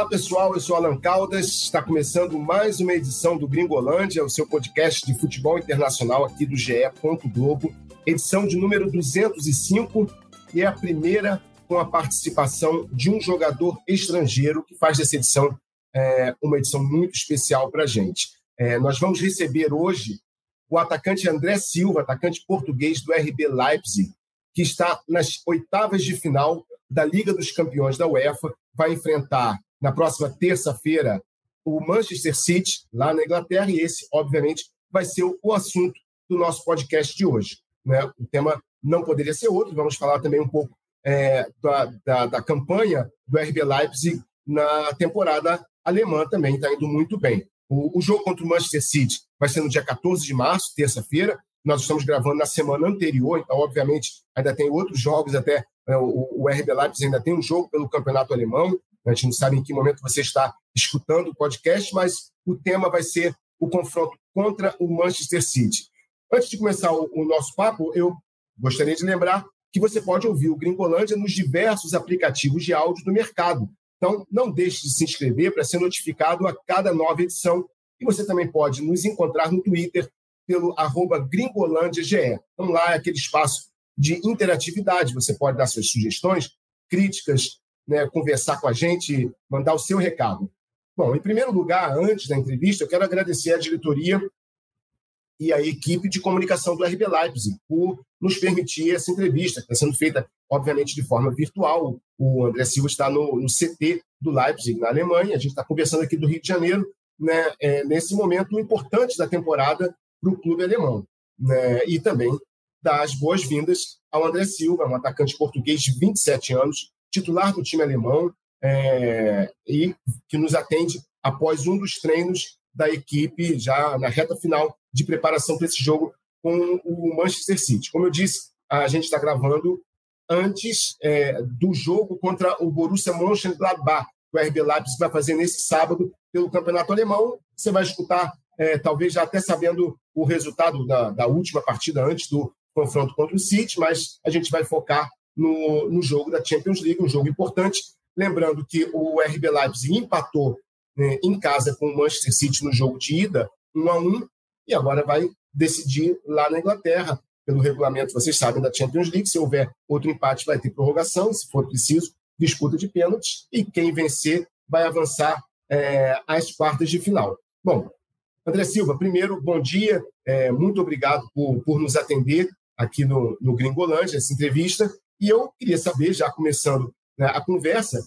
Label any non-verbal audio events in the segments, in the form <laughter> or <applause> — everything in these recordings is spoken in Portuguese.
Olá pessoal, eu sou Alan Caldas. Está começando mais uma edição do Gringolândia, o seu podcast de futebol internacional aqui do GE. Globo, edição de número 205 e é a primeira com a participação de um jogador estrangeiro que faz dessa edição é, uma edição muito especial para a gente. É, nós vamos receber hoje o atacante André Silva, atacante português do RB Leipzig, que está nas oitavas de final da Liga dos Campeões da UEFA, vai enfrentar na próxima terça-feira o Manchester City, lá na Inglaterra, e esse, obviamente, vai ser o assunto do nosso podcast de hoje. Né? O tema não poderia ser outro, vamos falar também um pouco é, da, da, da, campanha do RB Leipzig na temporada alemã também, está indo muito bem. O, o, jogo contra o Manchester City vai ser no dia 14 de março, terça-feira. Nós estamos gravando na semana anterior, então, obviamente, ainda tem outros jogos, até é, o, o RB Leipzig ainda tem um jogo pelo campeonato alemão. A gente não sabe em que momento você está escutando o podcast, mas o tema vai ser o confronto contra o Manchester City. Antes de começar o, o nosso papo, eu gostaria de lembrar que você pode ouvir o Gringolândia nos diversos aplicativos de áudio do mercado. Então, não deixe de se inscrever para ser notificado a cada nova edição. E você também pode nos encontrar no Twitter pelo arroba gringolândiage. Então, lá é aquele espaço de interatividade. Você pode dar suas sugestões, críticas, né, conversar com a gente, mandar o seu recado. Bom, em primeiro lugar, antes da entrevista, eu quero agradecer à diretoria e à equipe de comunicação do RB Leipzig por nos permitir essa entrevista, que está sendo feita, obviamente, de forma virtual. O André Silva está no, no CT do Leipzig, na Alemanha. A gente está conversando aqui do Rio de Janeiro, né, é, nesse momento importante da temporada para o clube alemão. Né, e também dar as boas-vindas ao André Silva, um atacante português de 27 anos, titular do time alemão é, e que nos atende após um dos treinos da equipe já na reta final de preparação para esse jogo com o Manchester City. Como eu disse, a gente está gravando antes é, do jogo contra o Borussia Mönchengladbach, que o RB Leipzig vai fazer nesse sábado pelo Campeonato Alemão. Você vai escutar, é, talvez já até sabendo o resultado da, da última partida antes do confronto contra o City, mas a gente vai focar no, no jogo da Champions League, um jogo importante. Lembrando que o RB Leipzig empatou né, em casa com o Manchester City no jogo de ida, 1 a 1 e agora vai decidir lá na Inglaterra, pelo regulamento, vocês sabem, da Champions League. Se houver outro empate, vai ter prorrogação, se for preciso, disputa de pênaltis, e quem vencer vai avançar é, às quartas de final. Bom, André Silva, primeiro, bom dia, é, muito obrigado por, por nos atender aqui no, no Gringolândia, essa entrevista. E eu queria saber, já começando né, a conversa,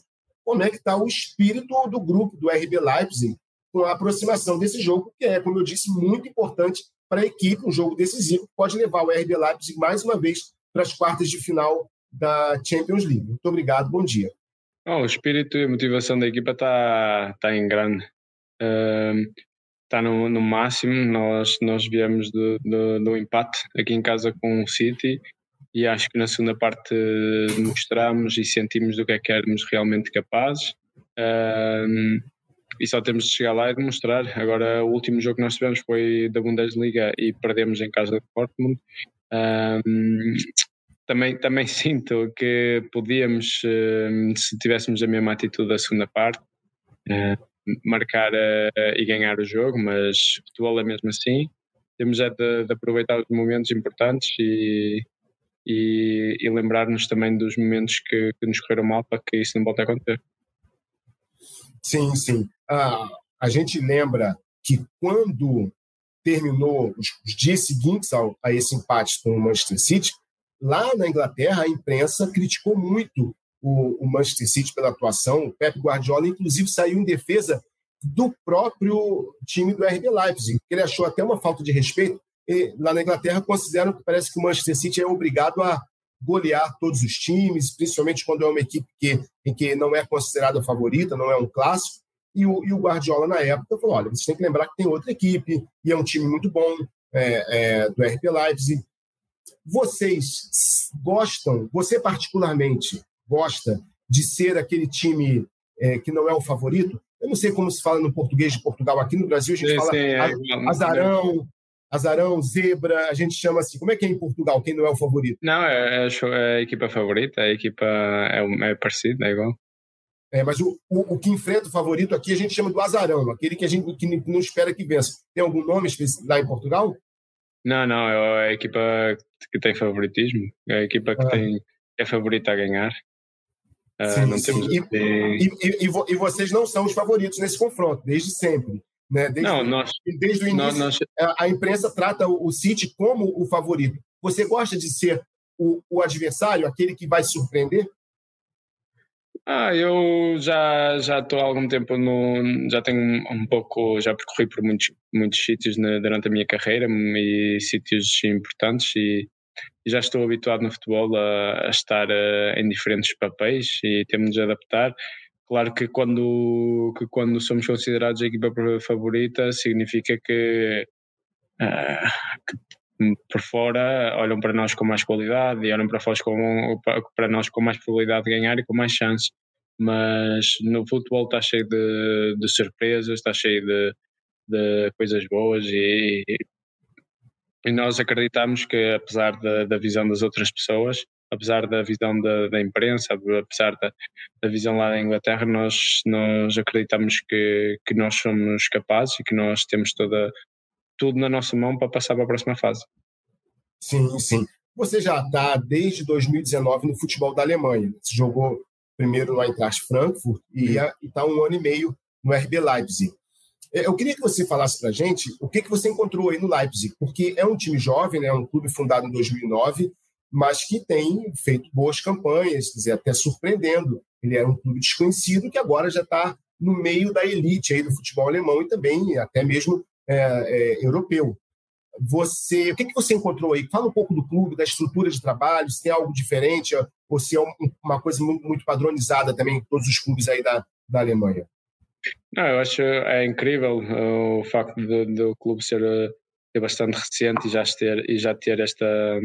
como é que está o espírito do grupo do RB Leipzig com a aproximação desse jogo, que é, como eu disse, muito importante para a equipe, um jogo decisivo que pode levar o RB Leipzig mais uma vez para as quartas de final da Champions League. Muito obrigado, bom dia. Oh, o espírito e a motivação da equipa está tá em grande. está no, no, máximo. Nós, nós viemos do, do, do empate aqui em casa com o City e acho que na segunda parte mostramos e sentimos do que é que éramos realmente capazes. Um, e só temos de chegar lá e demonstrar. Agora, o último jogo que nós tivemos foi da Bundesliga e perdemos em casa de Dortmund. Um, também, também <laughs> sinto que podíamos, se tivéssemos a mesma atitude da segunda parte, marcar e ganhar o jogo, mas o futebol é mesmo assim. Temos é de, de aproveitar os momentos importantes e, e, e lembrar-nos também dos momentos que, que, nos correram mal para que isso não volte a acontecer. Sim, sim. Ah, a gente lembra que quando terminou os, os dias seguintes ao, a esse empate com o Manchester City, lá na Inglaterra a imprensa criticou muito o, o Manchester City pela atuação. O Pep Guardiola, inclusive, saiu em defesa do próprio time do RB Leipzig. Ele achou até uma falta de respeito e, lá na Inglaterra consideram que parece que o Manchester City é obrigado a golear todos os times, principalmente quando é uma equipe que, em que não é considerada favorita, não é um clássico. E o, e o Guardiola, na época, falou: olha, vocês têm que lembrar que tem outra equipe, e é um time muito bom é, é, do RB Leipzig. Vocês gostam, você particularmente gosta de ser aquele time é, que não é o favorito? Eu não sei como se fala no português de Portugal. Aqui no Brasil a gente sim, fala sim, é, azarão, azarão, zebra, a gente chama assim. Como é que é em Portugal? Quem não é o favorito? Não, é, é, é a equipa favorita, a equipa é, é parecida, é igual. É, mas o, o, o, que enfrenta o favorito aqui a gente chama do azarão, aquele que a gente que não espera que vença. Tem algum nome lá em Portugal? Não, não, é a equipa que tem favoritismo, é a equipa que ah. tem, é favorita a ganhar. Uh, sim, não sim. Temos e, e, e, e, vocês não são os favoritos nesse confronto, desde sempre. Né? Desde, não, nós, desde o início, nós, nós... A, imprensa trata o, o City como o favorito. Você gosta de ser o, o adversário, aquele que vai surpreender? Ah, eu já já estou há algum tempo no, já tenho um pouco, já percorri por muitos muitos sítios na, durante a minha carreira e sítios importantes e, e já estou habituado no futebol a, a estar a, em diferentes papéis e temos de adaptar. Claro que quando que quando somos considerados a equipa favorita significa que, uh, que por fora olham para nós com mais qualidade e olham para fora com, para nós com mais probabilidade de ganhar e com mais chances. Mas no futebol está cheio de, de surpresas, está cheio de, de coisas boas e, e nós acreditamos que apesar da, da visão das outras pessoas, apesar da visão da, da imprensa, apesar da, da, visão lá da Inglaterra, nós, nós acreditamos que, que nós somos capazes e que nós temos toda, tudo na nossa mão para passar para a próxima fase. Sim, sim. Você já está desde 2019 no futebol da Alemanha. Você jogou primeiro no Eintracht Frankfurt e está um ano e meio no RB Leipzig. É, eu queria que você falasse para a gente o que, que você encontrou aí no Leipzig, porque é um time jovem, né, é um clube fundado em 2009, mas que tem feito boas campanhas, quer dizer, até surpreendendo. Ele era um clube desconhecido que agora já está no meio da elite aí do futebol alemão e também até mesmo é, é, europeu. Você, o que, que você encontrou aí? Fala um pouco do clube, da estrutura de trabalho, se tem algo diferente ou se é uma coisa muito padronizada também em todos os clubes aí da, da Alemanha. Não, eu acho é incrível uh, o facto do clube ser, ser bastante recente e já ter, e já ter esta,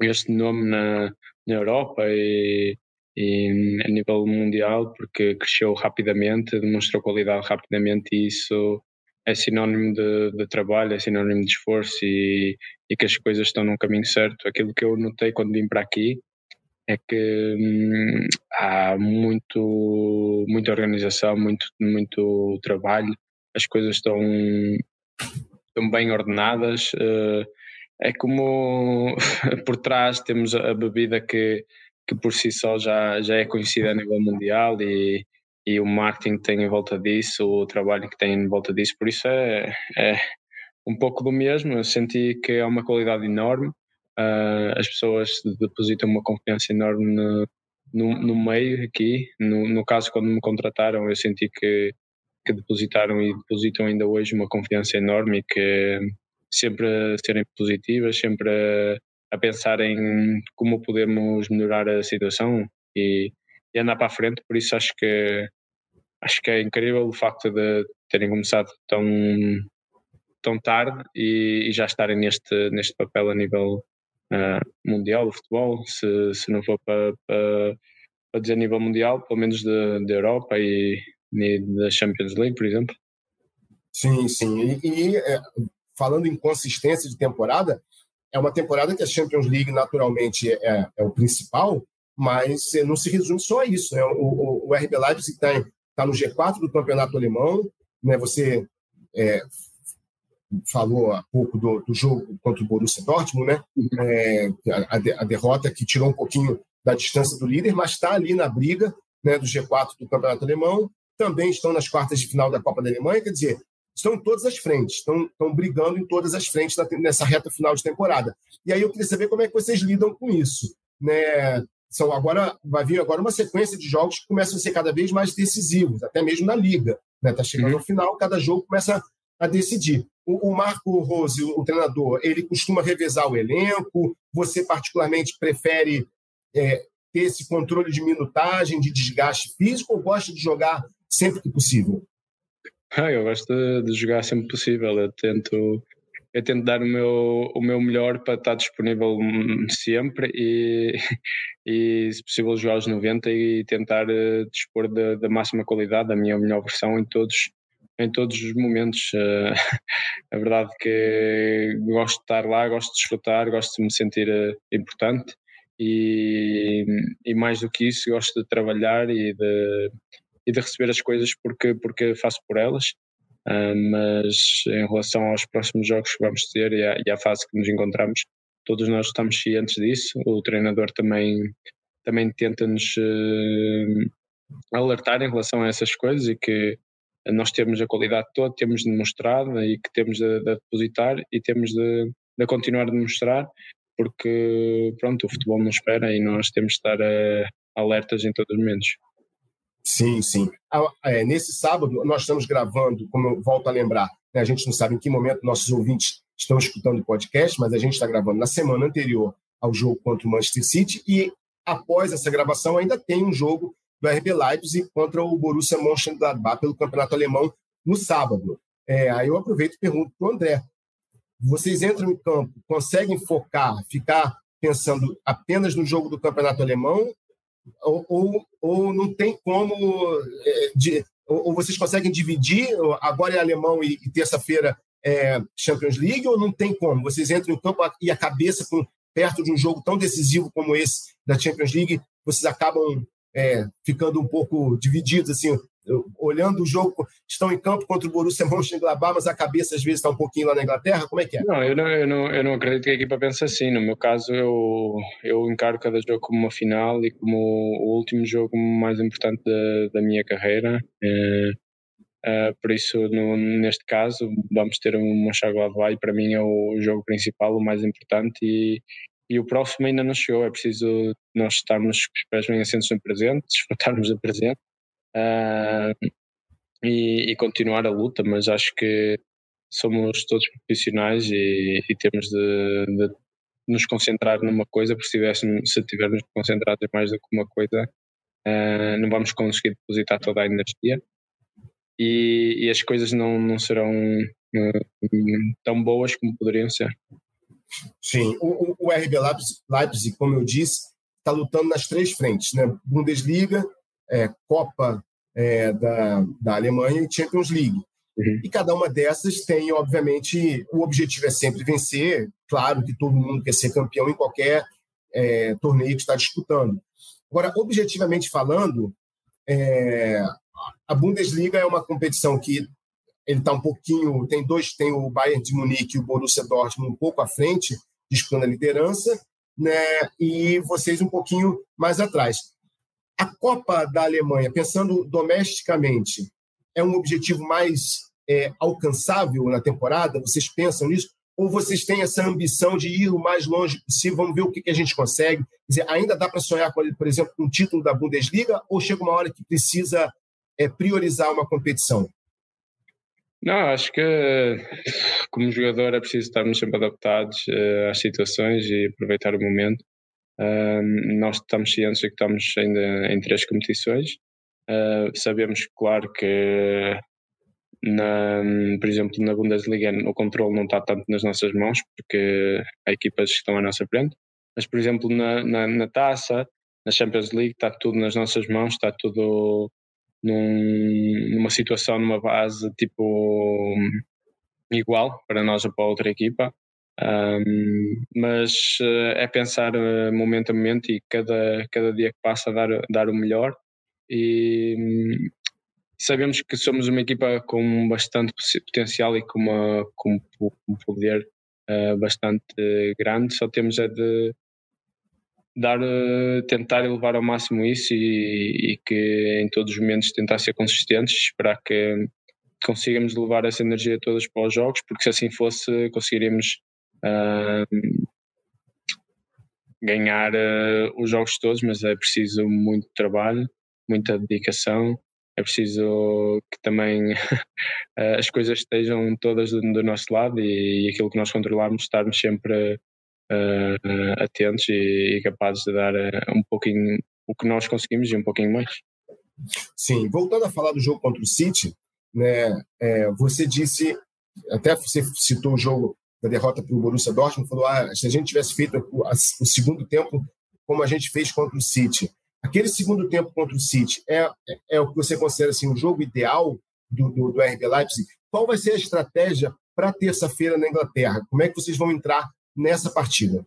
este nome na, na Europa e, e a nível mundial, porque cresceu rapidamente, demonstrou qualidade rapidamente e isso é sinónimo de, de, trabalho, é sinónimo de esforço e, e, que as coisas estão num caminho certo. Aquilo que eu notei quando vim para aqui é que hum, há muito, muita organização, muito, muito trabalho, as coisas estão, estão bem ordenadas. Uh, é como <laughs> por trás temos a bebida que, que por si só já, já é conhecida a nível mundial e, e o marketing que tem em volta disso, o trabalho que tem em volta disso, por isso é, é um pouco do mesmo. Eu senti que é uma qualidade enorme, uh, as pessoas depositam uma confiança enorme no, no, no meio aqui. No, no, caso, quando me contrataram, eu senti que, que depositaram e depositam ainda hoje uma confiança enorme e que sempre a serem positivas, sempre a, a pensar em como podemos melhorar a situação e, e andar para a frente. Por isso acho que acho que é incrível o facto de terem começado tão, tão tarde e, e já estarem neste, neste papel a nível uh, mundial do futebol, se, se não for para, para, para dizer nível mundial, pelo menos da Europa e, e da Champions League, por exemplo. Sim, sim. E, e é, falando em consistência de temporada, é uma temporada que a Champions League naturalmente é, é o principal, mas não se resume só a isso. Né? O, o, o RB Leipzig está tá no G4 do campeonato alemão, né? você é, falou há pouco do, do, jogo contra o Borussia Dortmund, né? Uhum. É, a, a, derrota que tirou um pouquinho da distância do líder, mas está ali na briga né, do G4 do Campeonato Alemão. Também estão nas quartas de final da Copa da Alemanha, quer dizer, estão em todas as frentes, estão, estão brigando em todas as frentes nessa reta final de temporada. E aí eu queria saber como é que vocês lidam com isso, né? São agora vai vir agora uma sequência de jogos que começam a ser cada vez mais decisivos, até mesmo na liga, né? Tá chegando uhum. ao final, cada jogo começa a decidir. O, o Marco Rose, o, o, treinador, ele costuma revezar o elenco? Você, particularmente, prefere é, ter esse controle de minutagem, de desgaste físico, ou gosta de jogar sempre que possível? Ah, eu gosto de, de jogar sempre possível. Eu tento eu tento dar o meu, o meu melhor para estar disponível sempre e, <laughs> e se possível jogar aos 90 e tentar uh, dispor da máxima qualidade, da minha melhor versão em todos, em todos os momentos. Uh, <laughs> a verdade que gosto de estar lá, gosto de desfrutar, gosto de me sentir uh, importante e, e mais do que isso gosto de trabalhar e de, e de receber as coisas porque, porque faço por elas uh, mas em relação aos próximos jogos que vamos ter e à, e à fase que nos encontramos todos nós estamos cientes disso o treinador também também tenta nos uh, alertar em relação a essas coisas e que nós temos a qualidade toda, temos de mostrar e que temos de, de depositar e temos de, de continuar a demonstrar porque pronto, o futebol não espera e nós temos de estar uh, alertas em todos os momentos. Sim, sim. Ah, é, nesse sábado, nós estamos gravando, como eu volto a lembrar, né, a gente não sabe em que momento nossos ouvintes estão escutando o podcast, mas a gente está gravando na semana anterior ao jogo contra o Manchester City e após essa gravação ainda tem um jogo do RB Leipzig contra o Borussia Mönchengladbach pelo Campeonato Alemão no sábado. É, aí eu aproveito e pergunto para o André, vocês entram em campo, conseguem focar, ficar pensando apenas no jogo do campeonato alemão, ou, ou, não tem como. É, de, ou, ou, vocês conseguem dividir, agora é alemão e, e terça-feira é Champions League, ou não tem como? Vocês entram em campo e a cabeça, com, perto de um jogo tão decisivo como esse da Champions League, vocês acabam é, ficando um pouco divididos, assim, olhando o jogo, estão em campo contra o Borussia Mönchengladbach, mas a cabeça às vezes está um pouquinho lá na Inglaterra? Como é que é? Não, eu não, eu não, eu não acredito que a equipa pense assim. No meu caso, eu, eu encaro cada jogo como uma final e como o último jogo mais importante da, da minha carreira. É, é, por isso, no, neste caso, vamos ter uma Mönchengladbach e para mim é o jogo principal, o mais importante e, e o próximo ainda não chegou. É preciso nós estarmos com os pés bem assentos no presente, <laughs> desfrutarmos do presente uh, e, e, continuar a luta, mas acho que somos todos profissionais e, e temos de, de, nos concentrar numa coisa, porque se, tivéssemos, se tivermos concentrados mais do que uma coisa, uh, não vamos conseguir depositar toda a energia e, e as coisas não, não serão uh, tão boas como poderiam ser. Sim, o, o RB Leipzig, como eu disse, está lutando nas três frentes, né? Bundesliga, é, Copa é, da, da Alemanha e Champions League. Uhum. E cada uma dessas tem, obviamente, o objetivo é sempre vencer. Claro que todo mundo quer ser campeão em qualquer é, torneio que está disputando. Agora, objetivamente falando, é, a Bundesliga é uma competição que ele está um pouquinho, tem dois, tem o Bayern de Munique e o Borussia Dortmund um pouco à frente, disputando a liderança, né? E vocês um pouquinho mais atrás. A Copa da Alemanha, pensando domesticamente, é um objetivo mais é, alcançável na temporada? Vocês pensam nisso? Ou vocês têm essa ambição de ir o mais longe possível? Vamos ver o que, que a gente consegue. Dizer, ainda dá para sonhar, com, por exemplo, com o título da Bundesliga? Ou chega uma hora que precisa é, priorizar uma competição? Não, acho que como jogador é preciso estarmos sempre adaptados uh, às situações e aproveitar o momento. Nós estamos cientes de que estamos ainda em três competições. Uh, sabemos, claro, que, na, por exemplo, na Bundesliga o controle não está tanto nas nossas mãos, porque há equipas que estão à nossa frente. Mas, por exemplo, na, na, na taça, na Champions League, está tudo nas nossas mãos, está tudo num, numa situação, numa base tipo igual para nós ou para outra equipa. Um, mas uh, é pensar uh, momento a momento e cada, cada dia que passa dar, dar o melhor. E um, sabemos que somos uma equipa com bastante potencial e com, uma, com um poder uh, bastante grande, só temos é de dar, tentar elevar ao máximo isso e, e, que em todos os momentos tentar ser consistentes, esperar que consigamos levar essa energia todas para os jogos, porque se assim fosse conseguiríamos ganhar uh, os jogos todos, mas é preciso muito trabalho, muita dedicação, é preciso que também <laughs> as coisas estejam todas do, do nosso lado e, e, aquilo que nós controlamos estarmos sempre uh, atentos e, e, capazes de dar um pouquinho o que nós conseguimos e um pouquinho mais. Sim, voltando a falar do jogo contra o City, né, é, você disse, até você citou o jogo da derrota para o Borussia Dortmund, falou: ah, se a gente tivesse feito o, segundo tempo como a gente fez contra o City. Aquele segundo tempo contra o City é, é, é o que você considera assim, o jogo ideal do, do, do RB Leipzig? Qual vai ser a estratégia para terça-feira na Inglaterra? Como é que vocês vão entrar nessa partida?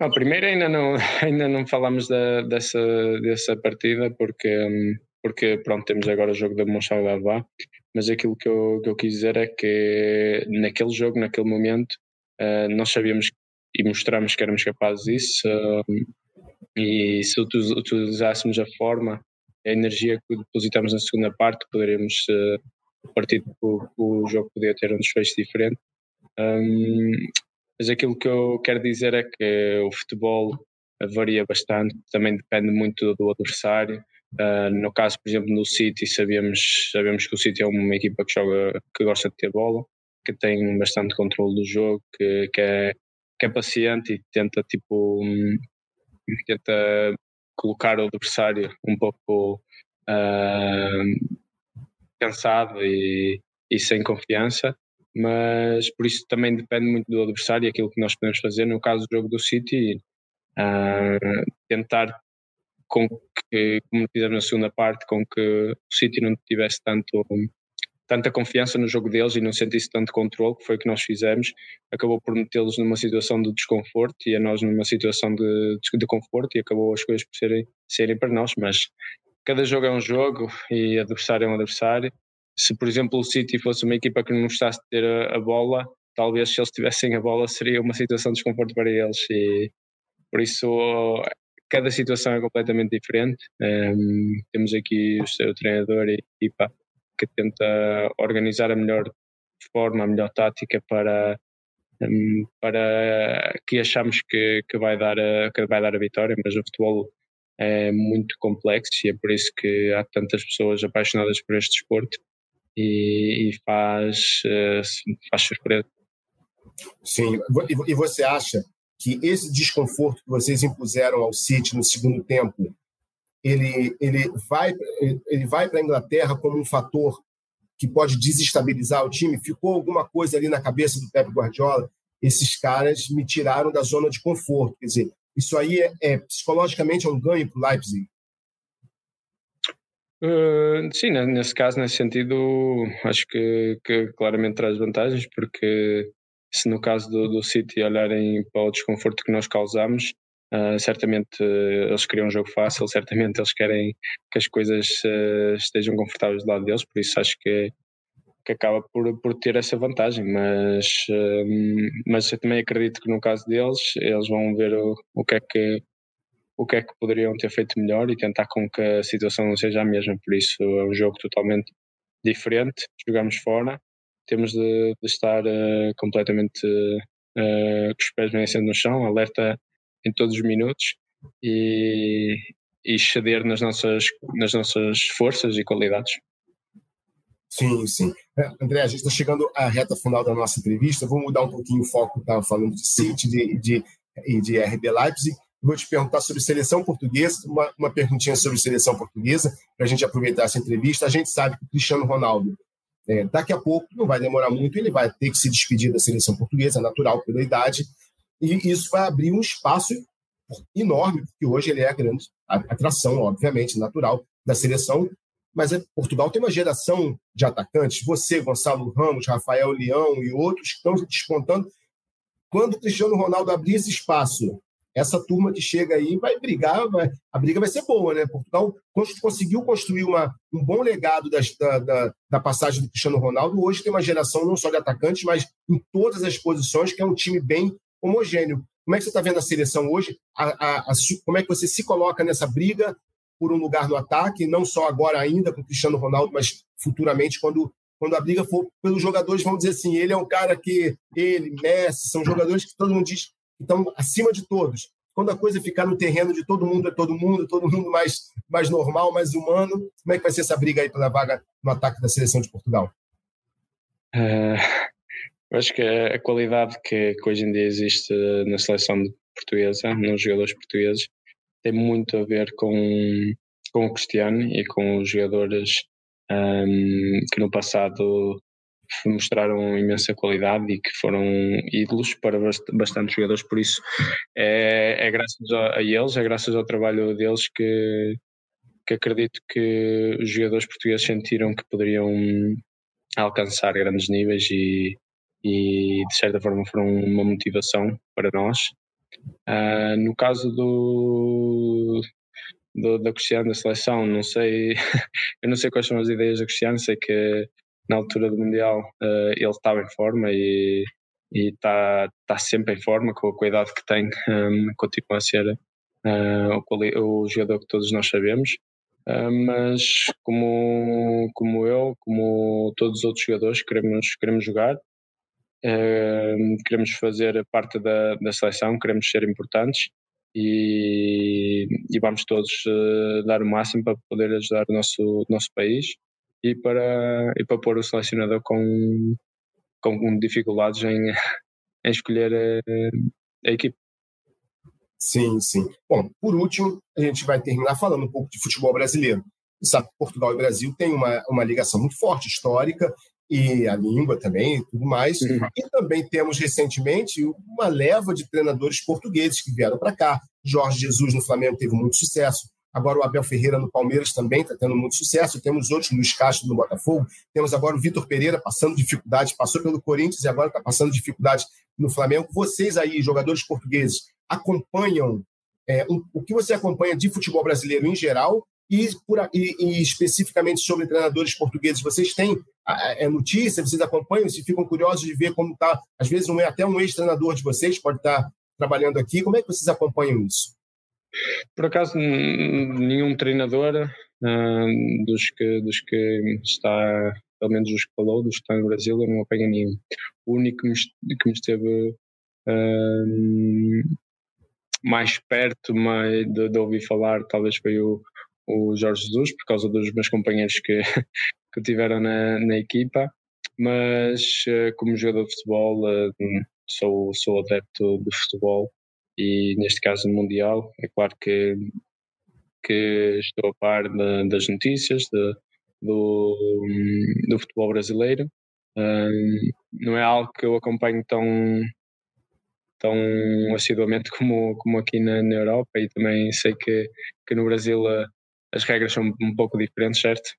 Não, primeiro ainda não, <laughs> ainda não falamos da, dessa, dessa partida porque, porque pronto, temos agora o jogo da Monchaldabá, mas aquilo que eu, que eu quis dizer é que naquele jogo, naquele momento, uh, nós sabíamos e mostramos que éramos capazes disso uh, e se utilizássemos a forma, a energia que depositamos na segunda parte, poderíamos uh, partir o, o jogo podia ter um desfecho diferente. Um, mas aquilo que eu quero dizer é que o futebol varia bastante, também depende muito do adversário. Uh, no caso, por exemplo, no City, sabemos, sabemos que o City é uma equipa que joga, que gosta de ter bola, que tem bastante controle do jogo, que, que, é, que é paciente e tenta tipo um, tenta colocar o adversário um pouco uh, cansado e, e sem confiança mas por isso também depende muito do adversário e aquilo que nós podemos fazer. No caso do jogo do City, uh, tentar com que, como fizemos na segunda parte, com que o City não tivesse tanto, tanta confiança no jogo deles e não sentisse tanto controle, que foi o que nós fizemos, acabou por metê-los numa situação de desconforto e a nós numa situação de, de conforto e acabou as coisas por serem, serem para nós, mas cada jogo é um jogo e adversário é um adversário. Se por exemplo o City fosse uma equipa que não gostasse de ter a, a, bola, talvez se eles tivessem a bola seria uma situação de desconforto para eles e por isso cada situação é completamente diferente. Um, temos aqui o seu treinador e equipa que tenta organizar a melhor forma, a melhor tática para um, para que achamos que, que, vai dar a, que vai dar a vitória, mas o futebol é muito complexo e é por isso que há tantas pessoas apaixonadas por este desporto e, e faz, uh, faz surpresa. Sim, e você acha que esse desconforto que vocês impuseram ao City no segundo tempo, ele, ele vai, ele vai para a Inglaterra como um fator que pode desestabilizar o time? Ficou alguma coisa ali na cabeça do Pep Guardiola? Esses caras me tiraram da zona de conforto. Quer dizer, isso aí é, é psicologicamente é um ganho para o Leipzig. Uh, sim, nesse caso, nesse sentido, acho que, que, claramente traz vantagens, porque se no caso do, do City olharem para o desconforto que nós causamos, uh, certamente uh, eles queriam um jogo fácil, <laughs> certamente eles querem que as coisas uh, estejam confortáveis do lado deles, por isso acho que, que acaba por, por ter essa vantagem, mas, mas eu também acredito que no caso deles, eles vão ver o, o que é que o que é que poderiam ter feito melhor e tentar com que a situação não seja a mesma. Por isso é um jogo totalmente diferente. Jogamos fora, temos de, de estar uh, completamente uh, com os pés bem no chão, alerta em todos os minutos e, e ceder nas nossas, nas nossas forças e qualidades. Sim, sim. É, André, a gente está chegando à reta final da nossa entrevista. Vou mudar um pouquinho o foco, estava falando de City de, de, e de RB Leipzig vou te perguntar sobre seleção portuguesa, uma, uma perguntinha sobre seleção portuguesa, para a gente aproveitar essa entrevista. A gente sabe que o Cristiano Ronaldo, é, daqui a pouco, não vai demorar muito, ele vai ter que se despedir da seleção portuguesa, natural pela idade, e isso vai abrir um espaço enorme, porque hoje ele é a grande atração, obviamente, natural da seleção. Mas é, Portugal tem uma geração de atacantes, você, Gonçalo Ramos, Rafael Leão e outros que estão despontando. Quando o Cristiano Ronaldo abrir esse espaço essa turma que chega aí vai brigar, vai, a briga vai ser boa, né? Portugal conseguiu construir uma, um bom legado das, da, da, da, passagem do Cristiano Ronaldo. Hoje tem uma geração não só de atacantes, mas em todas as posições, que é um time bem homogêneo. Como é que você está vendo a seleção hoje? A, a, a, como é que você se coloca nessa briga por um lugar no ataque, não só agora ainda com o Cristiano Ronaldo, mas futuramente, quando, quando a briga for pelos jogadores, vamos dizer assim, ele é um cara que, ele, Messi, são jogadores que todo mundo diz então, acima de todos, quando a coisa ficar no terreno de todo mundo é todo mundo, todo mundo mais, mais normal, mais humano, como é que vai ser essa briga aí pela vaga no ataque da seleção de Portugal? Uh, eu acho que a qualidade que, que, hoje em dia existe na seleção portuguesa, nos jogadores portugueses, tem muito a ver com, com o Cristiano e com os jogadores um, que no passado mostraram imensa qualidade e que foram ídolos para bastantes jogadores, por isso é, é graças a, a, eles, é graças ao trabalho deles que, que acredito que os jogadores portugueses sentiram que poderiam alcançar grandes níveis e, e de certa forma foram uma motivação para nós. Uh, no caso do, do, da Cristiano, da seleção, não sei, <laughs> eu não sei quais são as ideias da Cristiano, sei que na altura do Mundial uh, ele estava em forma e está tá sempre em forma com a qualidade que tem, um, continua a ser uh, o, o, jogador que todos nós sabemos. Uh, mas como, como eu, como todos os outros jogadores, queremos, queremos jogar, queremos fazer parte da, da seleção, queremos ser importantes e, e vamos todos dar o máximo para poder ajudar o nosso, nosso país e para, e para pôr o selecionador com, com dificuldades em, <laughs> em escolher a, a equipe. Sim, sim. Bom, por último, a gente vai terminar falando um pouco de futebol brasileiro. Sabe Portugal e Brasil têm uma, uma ligação muito forte, histórica, e a língua também e tudo mais. Uhum. E também temos recentemente uma leva de treinadores portugueses que vieram para cá. Jorge Jesus no Flamengo teve muito sucesso. Agora o Abel Ferreira no Palmeiras também está tendo muito sucesso. Temos outros, Luiz Castro no Botafogo. Temos agora o Vitor Pereira passando dificuldade, passou pelo Corinthians e agora está passando dificuldade no Flamengo. Vocês aí, jogadores portugueses, acompanham é, um, o que você acompanha de futebol brasileiro em geral e, por, e, e especificamente sobre treinadores portugueses. Vocês têm é notícia, vocês acompanham, se ficam curiosos de ver como está. Às vezes, um, até um ex-treinador de vocês pode estar tá trabalhando aqui. Como é que vocês acompanham isso? Por acaso, nenhum treinador uh, dos, que, dos que está, pelo menos dos que falou, dos que estão no Brasil, eu não apanho nenhum. O único que me, que me esteve uh, mais perto mais de, de, ouvir falar, talvez foi o, o Jorge Jesus, por causa dos meus companheiros que, <laughs> que tiveram na, na equipa, mas uh, como jogador de futebol sou, sou adepto de futebol e neste caso mundial, é claro que, que estou a par de, das notícias de, do, do futebol brasileiro. Não é algo que eu acompanho tão, tão assiduamente <laughs> como, como aqui na, na Europa e também sei que, que no Brasil uh, as regras são um pouco diferentes, certo?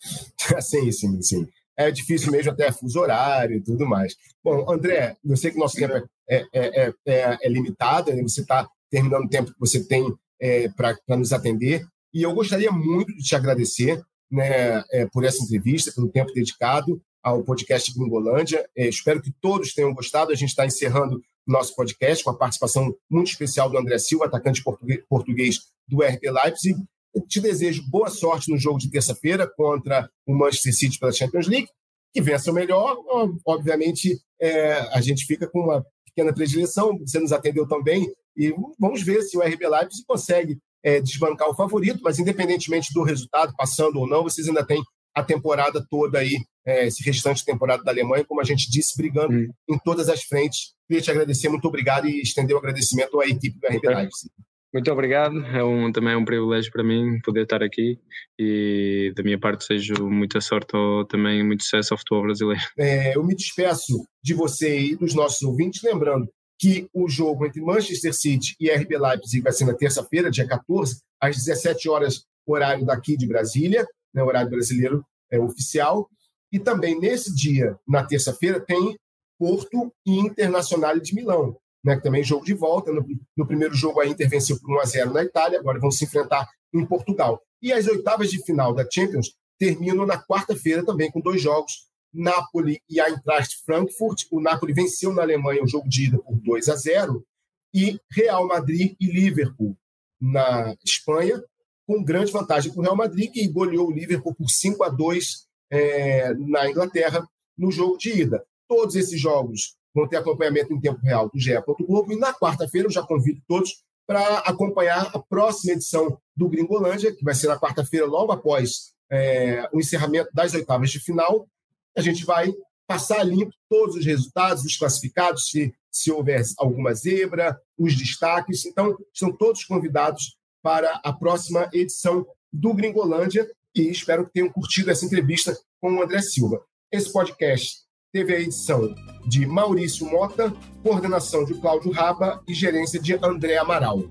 <laughs> sim, sim, sim é difícil mesmo até fuso horário e tudo mais. Bom, André, eu sei que o nosso tempo é, é, é, é, é limitado, né? você está terminando o tempo que você tem é, para nos atender, e eu gostaria muito de te agradecer né, é, por essa entrevista, pelo tempo dedicado ao podcast Gringolândia. É, espero que todos tenham gostado. A gente está encerrando nosso podcast com a participação muito especial do André Silva, atacante português do RB Leipzig. Eu te desejo boa sorte no jogo de terça-feira contra o Manchester City pela Champions League. Que vença o melhor. Obviamente, é, a gente fica com uma pequena predileção. Você nos atendeu também. E vamos ver se o RB Leipzig consegue é, desbancar o favorito. Mas, independentemente do resultado, passando ou não, vocês ainda têm a temporada toda aí, é, esse restante temporada da Alemanha, como a gente disse, brigando hum. em todas as frentes. Queria te agradecer, muito obrigado e estender o agradecimento à equipe do RB Leipzig. Muito obrigado, é um, também é um privilégio para mim poder estar aqui e da minha parte desejo muita sorte ou também muito sucesso ao futebol brasileiro. É, eu me despeço de você e dos nossos ouvintes, lembrando que o jogo entre Manchester City e RB Leipzig vai ser na terça-feira, dia 14, às 17 horas, horário daqui de Brasília, né, horário brasileiro é, oficial. E também nesse dia, na terça-feira, tem Porto e Internacional de Milão né, que também é jogo de volta. No, no, primeiro jogo, a Inter venceu por 1 a 0 na Itália, agora vão se enfrentar em Portugal. E as oitavas de final da Champions terminam na quarta-feira também com dois jogos, Napoli e Eintracht Frankfurt. O Napoli venceu na Alemanha o jogo de ida por 2 a 0 e Real Madrid e Liverpool na Espanha, com grande vantagem para o Real Madrid, que goleou o Liverpool por 5 a 2 é, na Inglaterra no jogo de ida. Todos esses jogos vão ter acompanhamento em tempo real do GE. Globo. E na quarta-feira eu já convido todos para acompanhar a próxima edição do Gringolândia, que vai ser na quarta-feira, logo após é, o encerramento das oitavas de final. A gente vai passar limpo todos os resultados, os classificados, se, se houver alguma zebra, os destaques. Então, estão todos convidados para a próxima edição do Gringolândia e espero que tenham curtido essa entrevista com o André Silva. Esse podcast teve a edição de Maurício Mota, coordenação de Cláudio Raba e gerência de André Amaral.